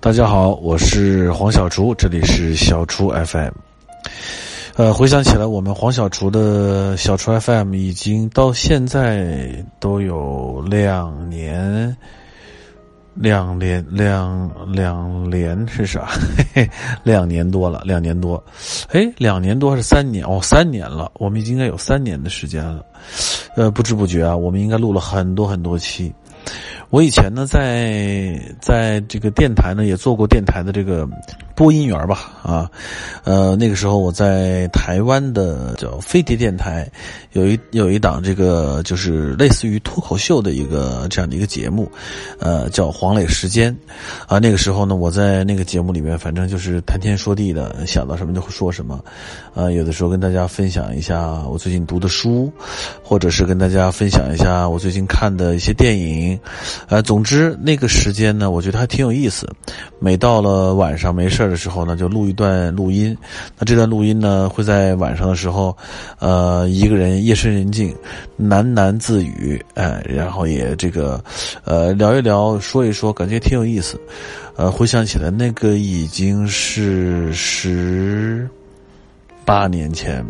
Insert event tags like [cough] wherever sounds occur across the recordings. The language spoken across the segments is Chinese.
大家好，我是黄小厨，这里是小厨 FM。呃，回想起来，我们黄小厨的小厨 FM 已经到现在都有两年，两年两两年是啥？嘿嘿，两年多了，两年多。哎，两年多还是三年？哦，三年了，我们已经应该有三年的时间了。呃，不知不觉啊，我们应该录了很多很多期。我以前呢，在在这个电台呢，也做过电台的这个播音员吧，啊，呃，那个时候我在台湾的叫飞碟电台，有一有一档这个就是类似于脱口秀的一个这样的一个节目，呃，叫黄磊时间，啊，那个时候呢，我在那个节目里面，反正就是谈天说地的，想到什么就会说什么，啊，有的时候跟大家分享一下我最近读的书，或者是跟大家分享一下我最近看的一些电影。呃，总之那个时间呢，我觉得还挺有意思。每到了晚上没事的时候呢，就录一段录音。那这段录音呢，会在晚上的时候，呃，一个人夜深人静，喃喃自语，哎，然后也这个，呃，聊一聊，说一说，感觉挺有意思。呃，回想起来，那个已经是十八年前，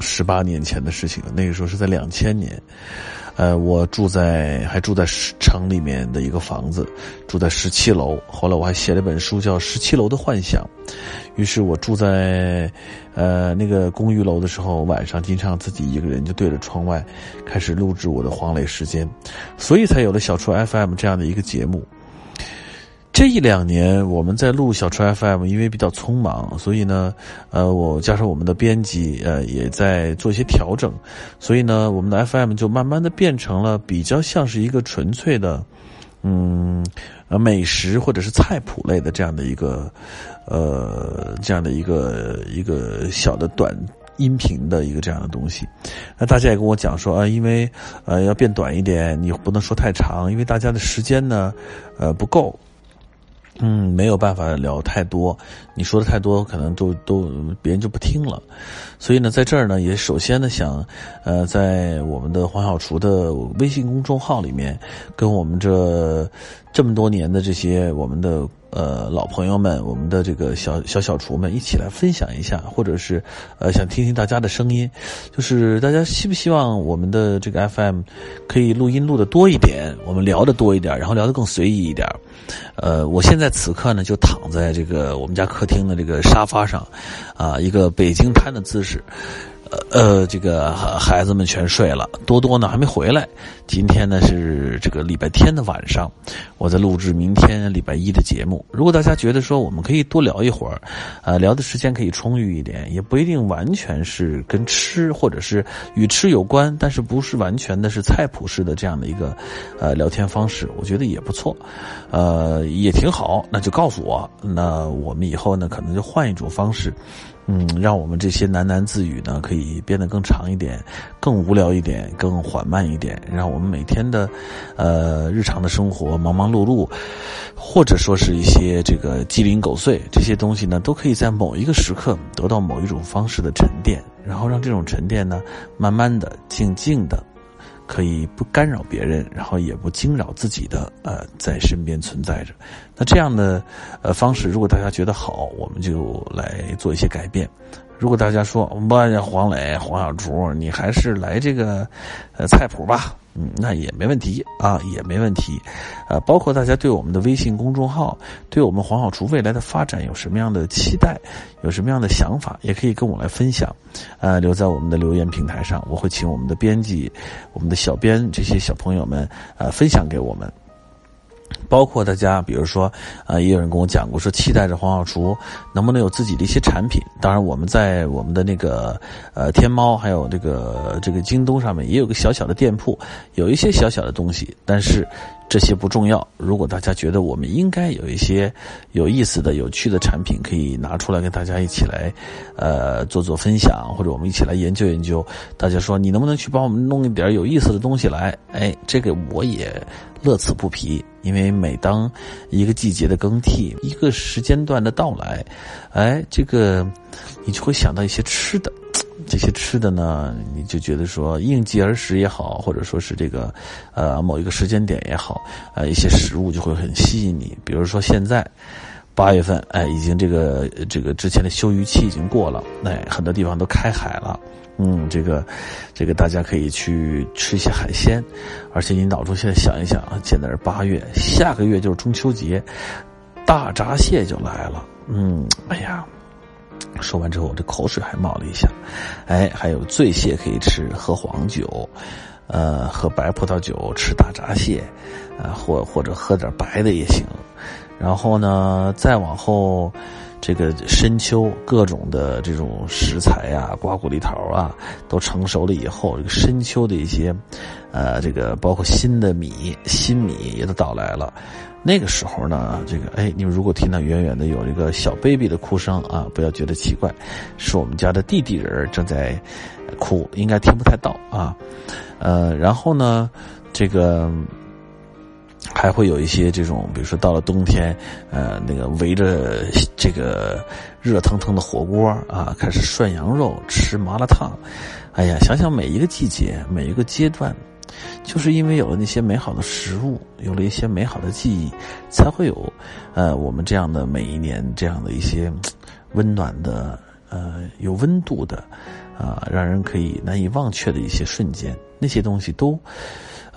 十八年前的事情了。那个时候是在两千年。呃，我住在还住在城里面的一个房子，住在十七楼。后来我还写了本书，叫《十七楼的幻想》。于是我住在呃那个公寓楼的时候，晚上经常自己一个人就对着窗外，开始录制我的黄磊时间，所以才有了小初 FM 这样的一个节目。这一两年，我们在录小车 FM，因为比较匆忙，所以呢，呃，我加上我们的编辑，呃，也在做一些调整，所以呢，我们的 FM 就慢慢的变成了比较像是一个纯粹的，嗯，呃，美食或者是菜谱类的这样的一个，呃，这样的一个一个小的短音频的一个这样的东西。那大家也跟我讲说啊，因为呃要变短一点，你不能说太长，因为大家的时间呢，呃，不够。嗯，没有办法聊太多，你说的太多，可能都都别人就不听了。所以呢，在这儿呢，也首先呢，想，呃，在我们的黄小厨的微信公众号里面，跟我们这这么多年的这些我们的呃老朋友们，我们的这个小小小厨们一起来分享一下，或者是呃想听听大家的声音，就是大家希不希望我们的这个 FM 可以录音录的多一点，我们聊的多一点，然后聊的更随意一点。呃，我现在此刻呢，就躺在这个我们家客厅的这个沙发上，啊，一个北京瘫的姿势。呃，这个孩子们全睡了，多多呢还没回来。今天呢是这个礼拜天的晚上，我在录制明天礼拜一的节目。如果大家觉得说我们可以多聊一会儿，呃，聊的时间可以充裕一点，也不一定完全是跟吃或者是与吃有关，但是不是完全的是菜谱式的这样的一个呃聊天方式，我觉得也不错，呃，也挺好。那就告诉我，那我们以后呢可能就换一种方式。嗯，让我们这些喃喃自语呢，可以变得更长一点，更无聊一点，更缓慢一点。让我们每天的，呃，日常的生活忙忙碌碌，或者说是一些这个鸡零狗碎这些东西呢，都可以在某一个时刻得到某一种方式的沉淀，然后让这种沉淀呢，慢慢的、静静的。可以不干扰别人，然后也不惊扰自己的，呃，在身边存在着。那这样的呃方式，如果大家觉得好，我们就来做一些改变。如果大家说不按黄磊、黄小厨，你还是来这个呃菜谱吧。嗯，那也没问题啊，也没问题，呃，包括大家对我们的微信公众号，对我们黄小厨未来的发展有什么样的期待，有什么样的想法，也可以跟我来分享，呃，留在我们的留言平台上，我会请我们的编辑、我们的小编这些小朋友们，呃，分享给我们。包括大家，比如说，啊，也有人跟我讲过，说期待着黄小厨能不能有自己的一些产品。当然，我们在我们的那个呃天猫，还有这个这个京东上面，也有个小小的店铺，有一些小小的东西。但是这些不重要。如果大家觉得我们应该有一些有意思的、有趣的产品，可以拿出来跟大家一起来，呃，做做分享，或者我们一起来研究研究。大家说你能不能去帮我们弄一点有意思的东西来？哎，这个我也乐此不疲。因为每当一个季节的更替，一个时间段的到来，哎，这个你就会想到一些吃的，这些吃的呢，你就觉得说应季而食也好，或者说是这个，呃，某一个时间点也好，呃，一些食物就会很吸引你。比如说现在八月份，哎，已经这个这个之前的休渔期已经过了，哎，很多地方都开海了。嗯，这个这个大家可以去吃一些海鲜，而且你脑中现在想一想啊，现在是八月，下个月就是中秋节，大闸蟹就来了。嗯，哎呀。说完之后，我这口水还冒了一下。哎，还有醉蟹可以吃，喝黄酒，呃，喝白葡萄酒，吃大闸蟹，啊，或或者喝点白的也行。然后呢，再往后，这个深秋各种的这种食材啊，瓜果梨桃啊，都成熟了以后，这个深秋的一些，呃，这个包括新的米，新米也都到来了。那个时候呢，这个哎，你们如果听到远远的有一个小 baby 的哭声啊，不要觉得奇怪，是我们家的弟弟人正在哭，应该听不太到啊。呃，然后呢，这个还会有一些这种，比如说到了冬天，呃，那个围着这个热腾腾的火锅啊，开始涮羊肉、吃麻辣烫。哎呀，想想每一个季节，每一个阶段。就是因为有了那些美好的食物，有了一些美好的记忆，才会有，呃，我们这样的每一年这样的一些温暖的，呃，有温度的，啊，让人可以难以忘却的一些瞬间。那些东西都，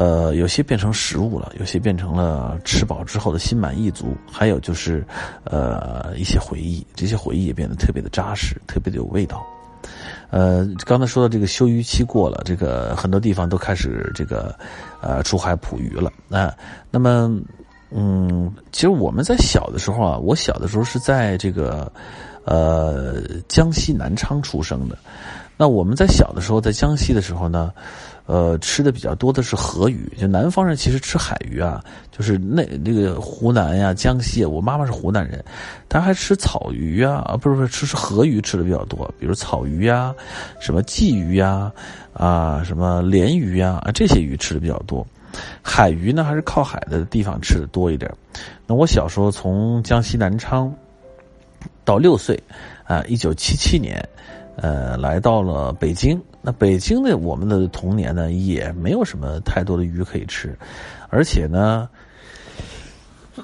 呃，有些变成食物了，有些变成了吃饱之后的心满意足，还有就是，呃，一些回忆，这些回忆也变得特别的扎实，特别的有味道。呃，刚才说的这个休渔期过了，这个很多地方都开始这个，呃，出海捕鱼了。那那么，嗯，其实我们在小的时候啊，我小的时候是在这个，呃，江西南昌出生的。那我们在小的时候在江西的时候呢。呃，吃的比较多的是河鱼，就南方人其实吃海鱼啊，就是那那个湖南呀、江西，我妈妈是湖南人，她还吃草鱼啊，啊，不是不是，吃是河鱼吃的比较多，比如草鱼呀、什么鲫鱼呀、啊什么鲢鱼呀，啊这些鱼吃的比较多。海鱼呢，还是靠海的地方吃的多一点。那我小时候从江西南昌到六岁，啊，一九七七年。呃，来到了北京。那北京的我们的童年呢，也没有什么太多的鱼可以吃，而且呢，[coughs]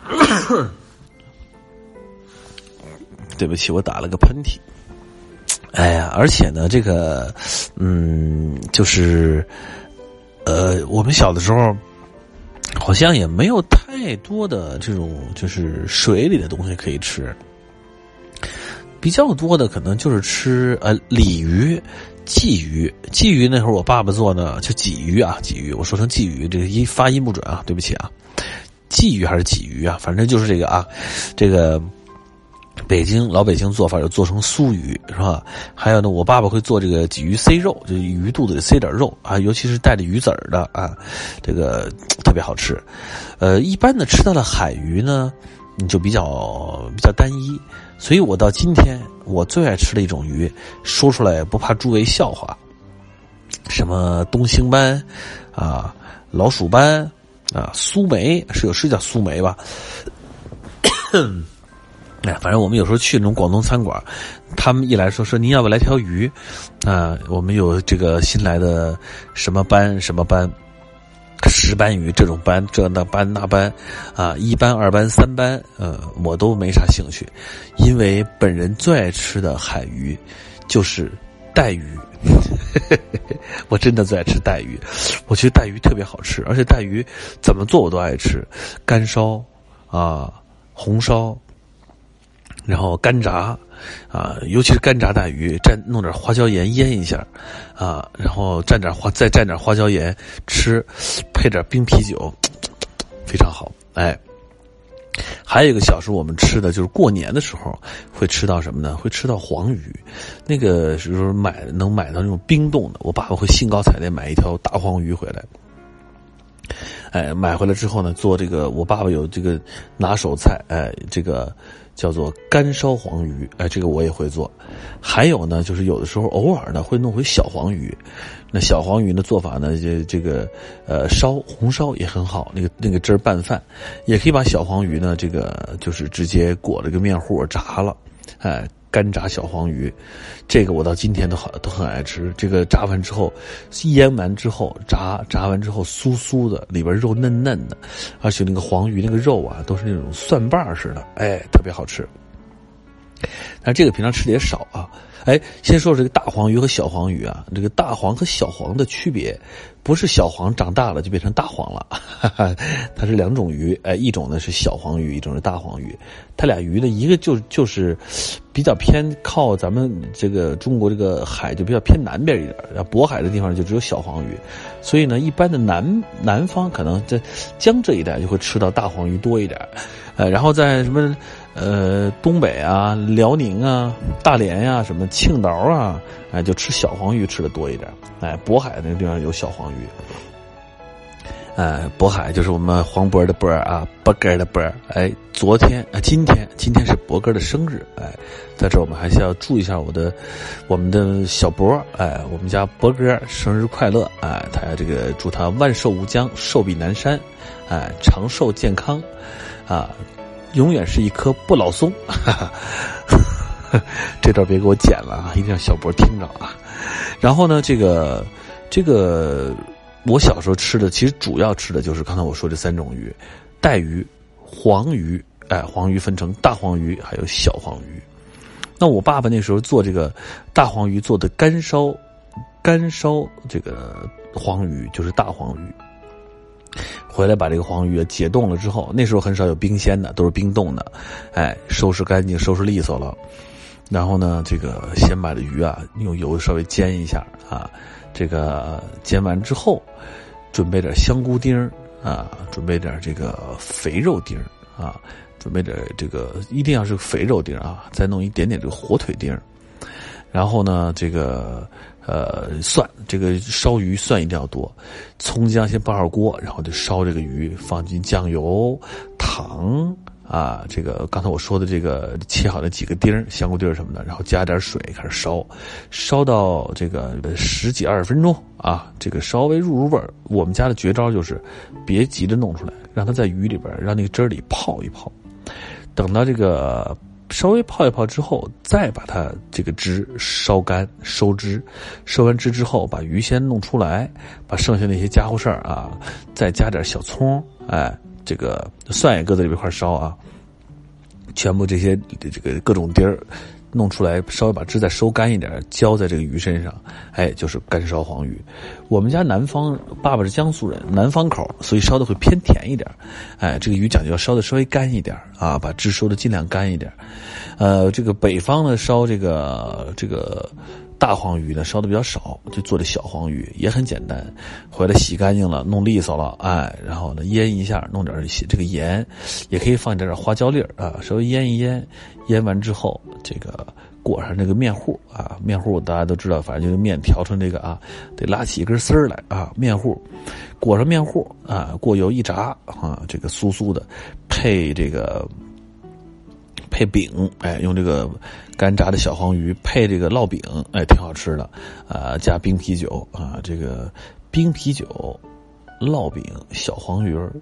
对不起，我打了个喷嚏。哎呀，而且呢，这个，嗯，就是，呃，我们小的时候，好像也没有太多的这种就是水里的东西可以吃。比较多的可能就是吃呃鲤鱼、鲫鱼。鲫鱼那会儿我爸爸做呢，就鲫鱼啊，鲫鱼。我说成鲫鱼，这个音发音不准啊，对不起啊。鲫鱼还是鲫鱼啊？反正就是这个啊。这个北京老北京做法就做成酥鱼是吧？还有呢，我爸爸会做这个鲫鱼塞肉，就鱼肚子里塞点肉啊，尤其是带着鱼籽儿的啊，这个特别好吃。呃，一般的吃到的海鱼呢，你就比较比较单一。所以我到今天，我最爱吃的一种鱼，说出来不怕诸位笑话。什么东星斑，啊，老鼠斑，啊，苏梅是有是叫苏梅吧？哎，反正我们有时候去那种广东餐馆，他们一来说说您要不要来条鱼，啊，我们有这个新来的什么斑什么斑。石斑鱼这种斑，这那斑那斑，啊，一斑二斑三斑，呃，我都没啥兴趣，因为本人最爱吃的海鱼就是带鱼，[laughs] 我真的最爱吃带鱼，我觉得带鱼特别好吃，而且带鱼怎么做我都爱吃，干烧啊，红烧，然后干炸。啊，尤其是干炸带鱼，蘸弄点花椒盐腌一下，啊，然后蘸点花，再蘸点花椒盐吃，配点冰啤酒，[tsk] 非常好。哎，还有一个小时候我们吃的就是过年的时候会吃到什么呢？会吃到黄鱼，那个时候买能买到那种冰冻的，我爸爸会兴高采烈买一条大黄鱼回来。哎，买回来之后呢，做这个我爸爸有这个拿手菜，哎，这个。叫做干烧黄鱼，哎，这个我也会做。还有呢，就是有的时候偶尔呢会弄回小黄鱼。那小黄鱼的做法呢，这这个呃烧红烧也很好，那个那个汁儿拌饭，也可以把小黄鱼呢这个就是直接裹了个面糊炸了，哎。干炸小黄鱼，这个我到今天都好都很爱吃。这个炸完之后，腌完之后炸炸完之后酥酥的，里边肉嫩嫩的，而且那个黄鱼那个肉啊都是那种蒜瓣似的，哎，特别好吃。但这个平常吃的也少啊。哎，先说说这个大黄鱼和小黄鱼啊，这个大黄和小黄的区别，不是小黄长大了就变成大黄了，[laughs] 它是两种鱼。哎，一种呢是小黄鱼，一种是大黄鱼。它俩鱼呢，一个就就是比较偏靠咱们这个中国这个海，就比较偏南边一点，渤海的地方就只有小黄鱼，所以呢，一般的南南方可能在江浙一带就会吃到大黄鱼多一点，呃，然后在什么？呃，东北啊，辽宁啊，大连呀，什么青岛啊，哎，就吃小黄鱼吃的多一点。哎，渤海那个地方有小黄鱼。哎，渤海就是我们黄渤的渤啊，渤哥的渤。哎，昨天啊，今天今天是渤哥的生日。哎，在这我们还是要祝一下我的我们的小渤。哎，我们家渤哥生日快乐。哎，他这个祝他万寿无疆，寿比南山。哎，长寿健康。啊。永远是一棵不老松，[laughs] 这段别给我剪了啊！一定让小博听着啊。然后呢，这个这个我小时候吃的，其实主要吃的就是刚才我说这三种鱼：带鱼、黄鱼。哎，黄鱼分成大黄鱼还有小黄鱼。那我爸爸那时候做这个大黄鱼，做的干烧干烧这个黄鱼，就是大黄鱼。回来把这个黄鱼解冻了之后，那时候很少有冰鲜的，都是冰冻的。哎，收拾干净，收拾利索了。然后呢，这个先把这鱼啊用油稍微煎一下啊。这个煎完之后，准备点香菇丁啊，准备点这个肥肉丁啊，准备点这个一定要是肥肉丁啊，再弄一点点这个火腿丁然后呢，这个。呃，蒜这个烧鱼蒜一定要多，葱姜先爆好锅，然后就烧这个鱼，放进酱油、糖啊，这个刚才我说的这个切好的几个丁香菇丁什么的，然后加点水开始烧，烧到这个十几二十分钟啊，这个稍微入入味儿。我们家的绝招就是，别急着弄出来，让它在鱼里边，让那个汁儿里泡一泡，等到这个。稍微泡一泡之后，再把它这个汁烧干收汁，收完汁之后，把鱼先弄出来，把剩下那些家伙事儿啊，再加点小葱，哎，这个蒜也搁在里边一块烧啊，全部这些这个各种丁儿。弄出来，稍微把汁再收干一点，浇在这个鱼身上，哎，就是干烧黄鱼。我们家南方，爸爸是江苏人，南方口，所以烧的会偏甜一点。哎，这个鱼讲究烧的稍微干一点啊，把汁收的尽量干一点。呃，这个北方呢，烧这个这个大黄鱼呢，烧的比较少，就做的小黄鱼也很简单。回来洗干净了，弄利索了，哎，然后呢腌一下，弄点这个盐，也可以放一点点花椒粒儿啊，稍微腌一腌。腌完之后，这个裹上这个面糊啊，面糊大家都知道，反正就是面调成这个啊，得拉起一根丝儿来啊，面糊裹上面糊啊，过油一炸啊，这个酥酥的，配这个配饼，哎，用这个干炸的小黄鱼配这个烙饼，哎，挺好吃的啊，加冰啤酒啊，这个冰啤酒、烙饼、小黄鱼儿，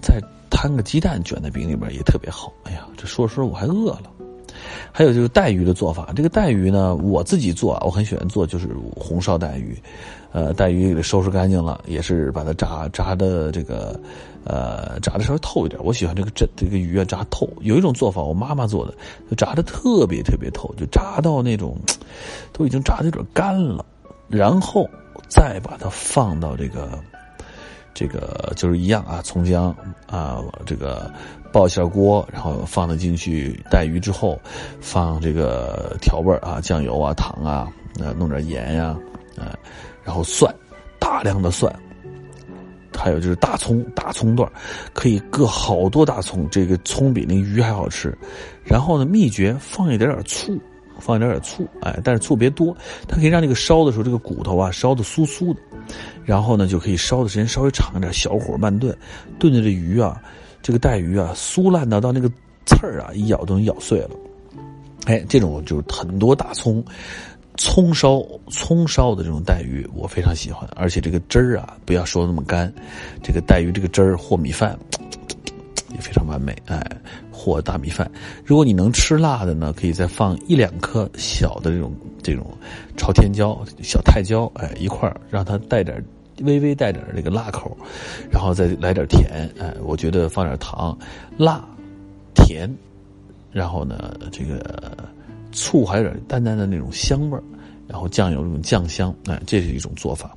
在。摊个鸡蛋卷在饼里边也特别好。哎呀，这说着说着我还饿了。还有就是带鱼的做法，这个带鱼呢，我自己做，我很喜欢做，就是红烧带鱼。呃，带鱼给它收拾干净了，也是把它炸炸的这个，呃，炸的稍微透一点。我喜欢这个这这个鱼啊炸透。有一种做法，我妈妈做的，就炸的特别特别透，就炸到那种 [tsk] 都已经炸的有点干了，然后再把它放到这个。这个就是一样啊，葱姜啊，这个爆一下锅，然后放了进去带鱼之后，放这个调味啊，酱油啊，糖啊，呃，弄点盐呀，啊，然后蒜，大量的蒜，还有就是大葱，大葱段可以搁好多大葱，这个葱比那鱼还好吃。然后呢，秘诀放一点点醋。放一点点醋，哎，但是醋别多，它可以让这个烧的时候，这个骨头啊烧的酥酥的，然后呢就可以烧的时间稍微长一点，小火慢炖，炖的这鱼啊，这个带鱼啊酥烂的到那个刺儿啊一咬都能咬碎了，哎，这种就是很多大葱，葱烧葱烧的这种带鱼我非常喜欢，而且这个汁儿啊不要说那么干，这个带鱼这个汁儿和米饭。也非常完美。哎，和大米饭。如果你能吃辣的呢，可以再放一两颗小的这种这种朝天椒、小太椒，哎，一块儿让它带点微微带点这个辣口，然后再来点甜。哎，我觉得放点糖，辣、甜，然后呢，这个醋还有点淡淡的那种香味儿。然后酱油这种酱香，哎，这是一种做法。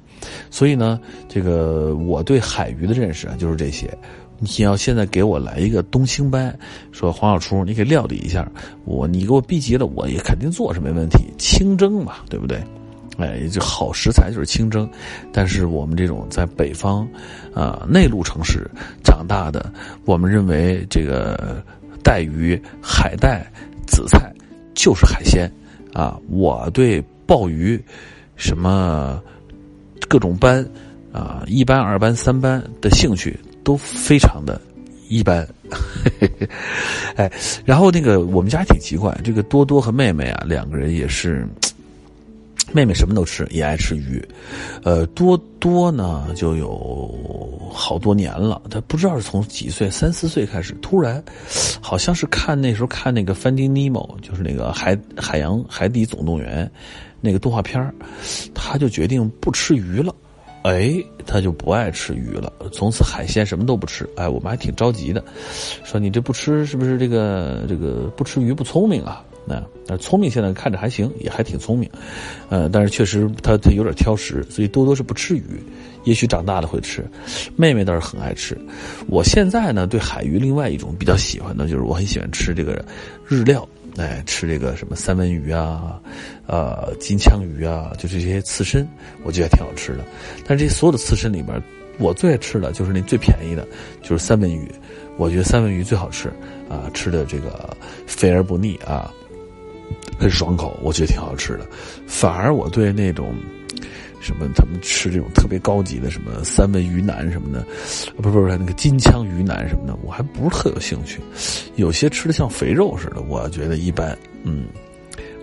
所以呢，这个我对海鱼的认识啊，就是这些。你要现在给我来一个东青斑，说黄小厨，你给料理一下，我你给我逼急了，我也肯定做是没问题。清蒸嘛，对不对？哎，就好食材就是清蒸。但是我们这种在北方，啊内陆城市长大的，我们认为这个带鱼、海带、紫菜就是海鲜啊。我对。鲍鱼，什么各种斑啊，一班、二班、三班的兴趣都非常的一般。[laughs] 哎，然后那个我们家挺奇怪，这个多多和妹妹啊，两个人也是。妹妹什么都吃，也爱吃鱼，呃，多多呢就有好多年了。他不知道是从几岁，三四岁开始，突然，好像是看那时候看那个《Finding Nemo》，就是那个海海洋海底总动员那个动画片他就决定不吃鱼了。哎，他就不爱吃鱼了，从此海鲜什么都不吃。哎，我们还挺着急的，说你这不吃是不是这个这个不吃鱼不聪明啊？那但聪明现在看着还行，也还挺聪明，呃，但是确实他他有点挑食，所以多多是不吃鱼，也许长大了会吃。妹妹倒是很爱吃。我现在呢，对海鱼另外一种比较喜欢的就是我很喜欢吃这个日料，哎，吃这个什么三文鱼啊，呃，金枪鱼啊，就这些刺身，我觉得挺好吃的。但是这所有的刺身里面，我最爱吃的就是那最便宜的，就是三文鱼。我觉得三文鱼最好吃啊，吃的这个肥而不腻啊。很爽口，我觉得挺好吃的。反而我对那种什么他们吃这种特别高级的什么三文鱼腩什么的，不是不是那个金枪鱼腩什么的，我还不是特有兴趣。有些吃的像肥肉似的，我觉得一般。嗯，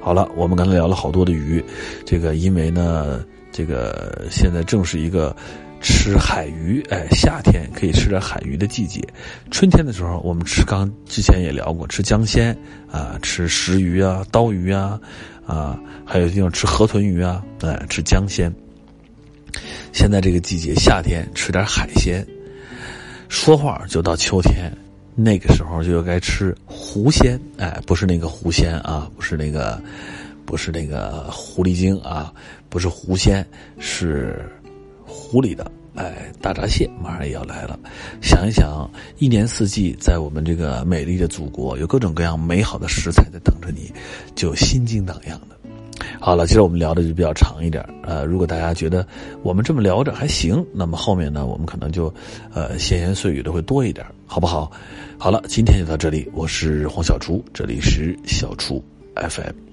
好了，我们刚才聊了好多的鱼，这个因为呢，这个现在正是一个。吃海鱼，哎，夏天可以吃点海鱼的季节。春天的时候，我们吃刚之前也聊过，吃江鲜啊，吃石鱼啊、刀鱼啊，啊，还有地方吃河豚鱼啊，哎，吃江鲜。现在这个季节，夏天吃点海鲜。说话就到秋天，那个时候就该吃狐仙，哎，不是那个狐仙啊，不是那个，不是那个狐狸精啊，不是狐仙，是。湖里的哎，大闸蟹马上也要来了。想一想，一年四季在我们这个美丽的祖国，有各种各样美好的食材在等着你，就心惊荡漾的。好了，其实我们聊的就比较长一点呃，如果大家觉得我们这么聊着还行，那么后面呢，我们可能就呃闲言碎语的会多一点，好不好？好了，今天就到这里，我是黄小厨，这里是小厨 FM。